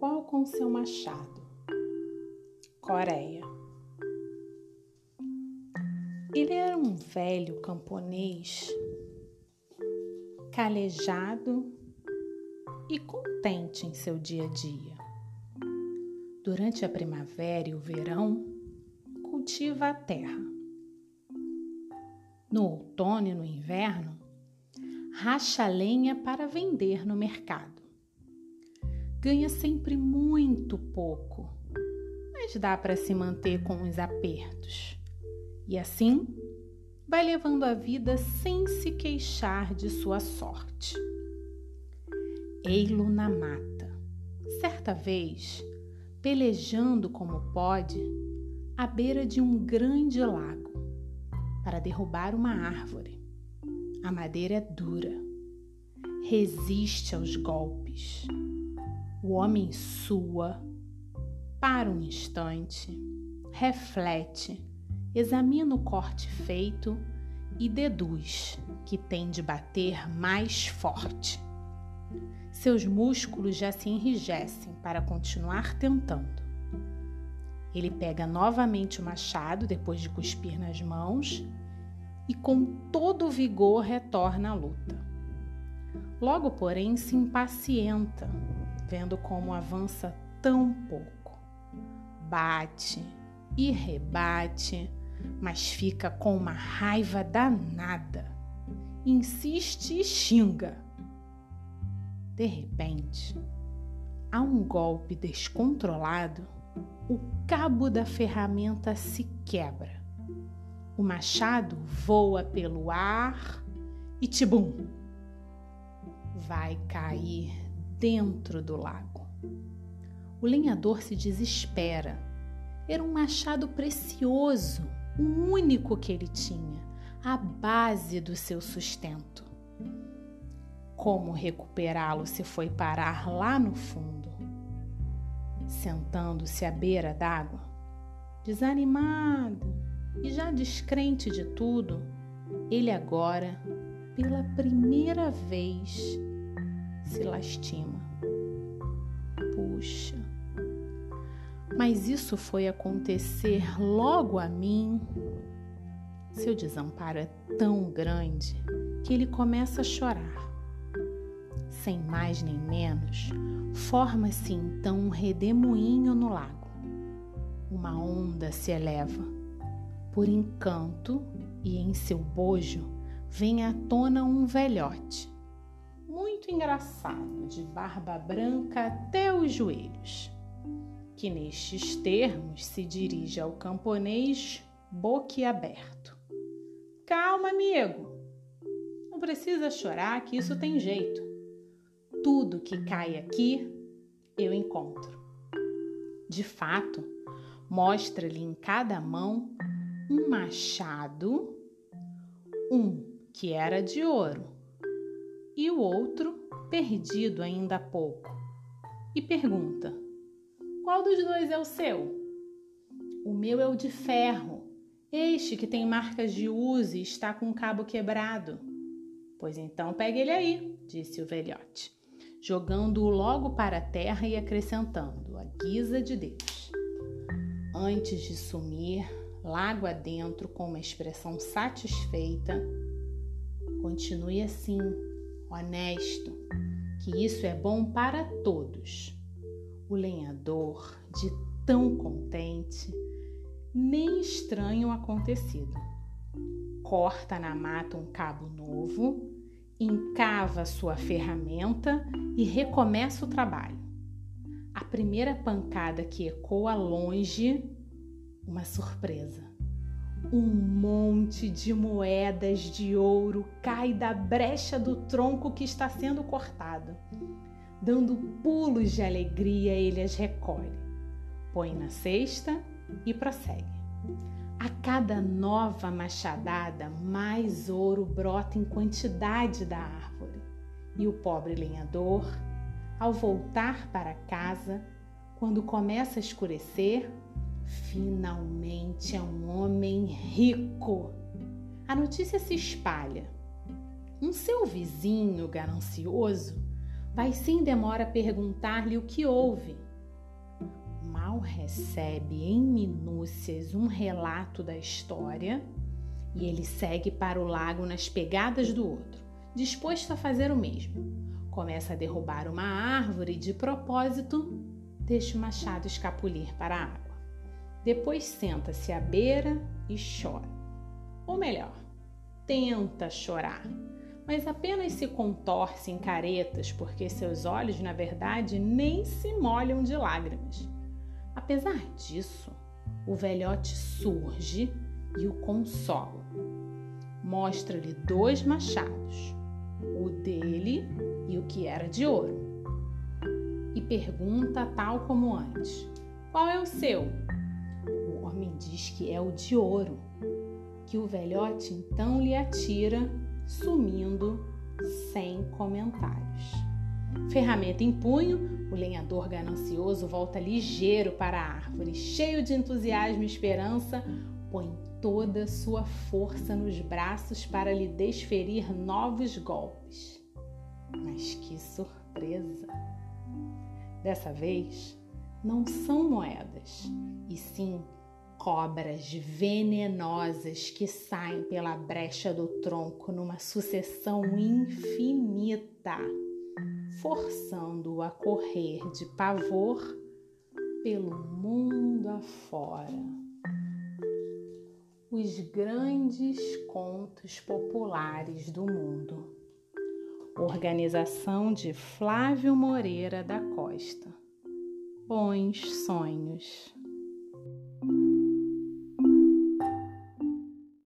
com seu machado. Coreia. Ele era um velho camponês, calejado e contente em seu dia a dia. Durante a primavera e o verão, cultiva a terra. No outono e no inverno, racha lenha para vender no mercado. Ganha sempre muito pouco, mas dá para se manter com os apertos. E assim, vai levando a vida sem se queixar de sua sorte. Ei-lo na mata. Certa vez, pelejando como pode, à beira de um grande lago, para derrubar uma árvore. A madeira é dura, resiste aos golpes. O homem sua, para um instante, reflete, examina o corte feito e deduz que tem de bater mais forte. Seus músculos já se enrijecem para continuar tentando. Ele pega novamente o machado depois de cuspir nas mãos e com todo o vigor retorna à luta. Logo, porém, se impacienta, vendo como avança tão pouco. Bate e rebate, mas fica com uma raiva danada. Insiste e xinga. De repente, a um golpe descontrolado, o cabo da ferramenta se quebra o machado voa pelo ar e tibum! Vai cair dentro do lago. O lenhador se desespera. Era um machado precioso, o único que ele tinha, a base do seu sustento. Como recuperá-lo se foi parar lá no fundo? Sentando-se à beira d'água, desanimado, e já descrente de tudo, ele agora, pela primeira vez, se lastima. Puxa, mas isso foi acontecer logo a mim. Seu desamparo é tão grande que ele começa a chorar. Sem mais nem menos, forma-se então um redemoinho no lago. Uma onda se eleva por encanto, e em seu bojo vem à tona um velhote, muito engraçado, de barba branca até os joelhos, que nestes termos se dirige ao camponês boquiaberto. Calma, amigo. Não precisa chorar, que isso tem jeito. Tudo que cai aqui eu encontro. De fato, mostra-lhe em cada mão um machado, um que era de ouro e o outro perdido ainda há pouco, e pergunta: Qual dos dois é o seu? O meu é o de ferro, este que tem marcas de uso e está com o cabo quebrado. Pois então pegue ele aí, disse o velhote, jogando-o logo para a terra e acrescentando, a guisa de Deus. Antes de sumir, lago adentro com uma expressão satisfeita. Continue assim, honesto, que isso é bom para todos. O lenhador, de tão contente, nem estranha o acontecido. Corta na mata um cabo novo, encava sua ferramenta e recomeça o trabalho. A primeira pancada que ecoa longe uma surpresa. Um monte de moedas de ouro cai da brecha do tronco que está sendo cortado. Dando pulos de alegria, ele as recolhe, põe na cesta e prossegue. A cada nova machadada, mais ouro brota em quantidade da árvore. E o pobre lenhador, ao voltar para casa, quando começa a escurecer, Finalmente é um homem rico. A notícia se espalha. Um seu vizinho ganancioso vai sem demora perguntar-lhe o que houve. recebe em minúcias um relato da história e ele segue para o lago nas pegadas do outro, disposto a fazer o mesmo. Começa a derrubar uma árvore e, de propósito, deixa o machado escapulir para a água. Depois senta-se à beira e chora. Ou melhor, tenta chorar, mas apenas se contorce em caretas porque seus olhos, na verdade, nem se molham de lágrimas. Apesar disso, o velhote surge e o consola. Mostra-lhe dois machados, o dele e o que era de ouro. E pergunta, tal como antes: Qual é o seu? Diz que é o de ouro, que o velhote então lhe atira, sumindo sem comentários. Ferramenta em punho, o lenhador ganancioso volta ligeiro para a árvore, cheio de entusiasmo e esperança, põe toda sua força nos braços para lhe desferir novos golpes. Mas que surpresa! Dessa vez, não são moedas, e sim cobras venenosas que saem pela brecha do tronco numa sucessão infinita, forçando-o a correr de pavor pelo mundo afora os grandes contos populares do mundo. Organização de Flávio Moreira da Costa. Bons sonhos.